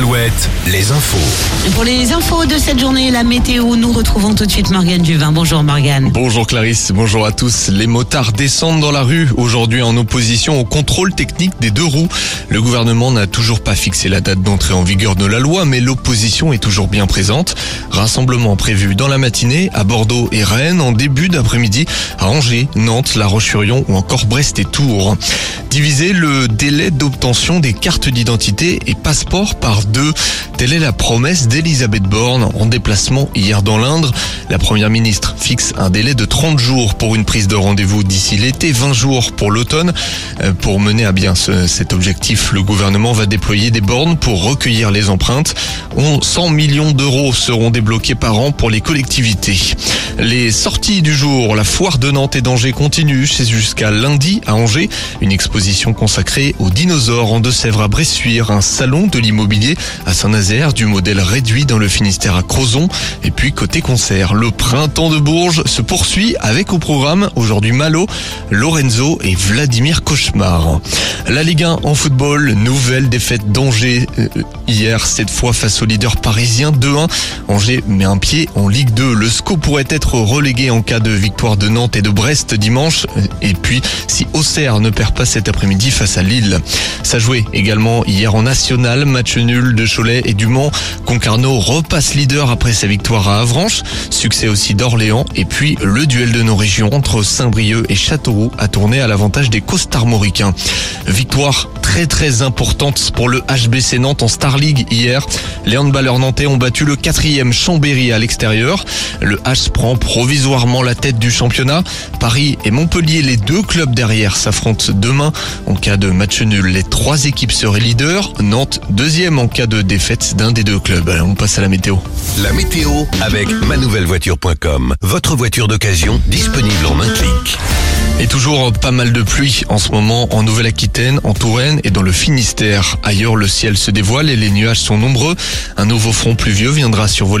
7, les infos. Pour les infos de cette journée, la météo, nous retrouvons tout de suite Morgane Duvin. Bonjour Morgane. Bonjour Clarisse, bonjour à tous. Les motards descendent dans la rue aujourd'hui en opposition au contrôle technique des deux roues. Le gouvernement n'a toujours pas fixé la date d'entrée en vigueur de la loi, mais l'opposition est toujours bien présente. Rassemblement prévu dans la matinée à Bordeaux et Rennes, en début d'après-midi à Angers, Nantes, La Roche-sur-Yon ou encore Brest et Tours. Diviser le délai d'obtention des cartes d'identité et passeport par Telle est la promesse d'Elisabeth Borne en déplacement hier dans l'Indre. La première ministre fixe un délai de 30 jours pour une prise de rendez-vous d'ici l'été, 20 jours pour l'automne. Euh, Pour mener à bien ce- cet objectif, le gouvernement va déployer des bornes pour recueillir les empreintes. On- 100 millions d'euros seront débloqués par an pour les collectivités. Les sorties du jour, la foire de Nantes et d'Angers continue. C'est jusqu'à lundi à Angers. Une exposition consacrée aux dinosaures en Deux-Sèvres à Bressuire, un salon de l'immobilier à Saint-Nazaire, du modèle réduit dans le Finistère à Crozon. Et puis côté concert, le printemps de Bourges se poursuit avec au programme aujourd'hui Malo, Lorenzo et Vladimir Cauchemar. La Ligue 1 en football, nouvelle défaite d'Angers euh, hier, cette fois face au leader parisien 2-1. Angers met un pied en Ligue 2. Le SCO pourrait être relégué en cas de victoire de Nantes et de Brest dimanche. Et puis, si Auxerre ne perd pas cet après-midi face à Lille. Ça jouait également hier en national, match nul de Cholet et du Mans. Concarneau repasse leader après sa victoire à Avranches. Succès aussi d'Orléans. Et puis, le duel de nos régions entre Saint-Brieuc et Châteauroux a tourné à l'avantage des costarmoricains. Victoire très très importante pour le HBC Nantes en Star League hier. Les handballeurs nantais ont battu le quatrième Chambéry à l'extérieur. Le H prend provisoirement la tête du championnat. Paris et Montpellier, les deux clubs derrière, s'affrontent demain. En cas de match nul, les trois équipes seraient leaders. Nantes deuxième en cas de défaite d'un des deux clubs. On passe à la météo. La météo avec manouvellevoiture.com. Votre voiture d'occasion disponible en un clic. Et toujours pas mal de pluie en ce moment en Nouvelle-Aquitaine, en Touraine et dans le Finistère. Ailleurs, le ciel se dévoile et les nuages sont nombreux. Un nouveau front pluvieux viendra survoler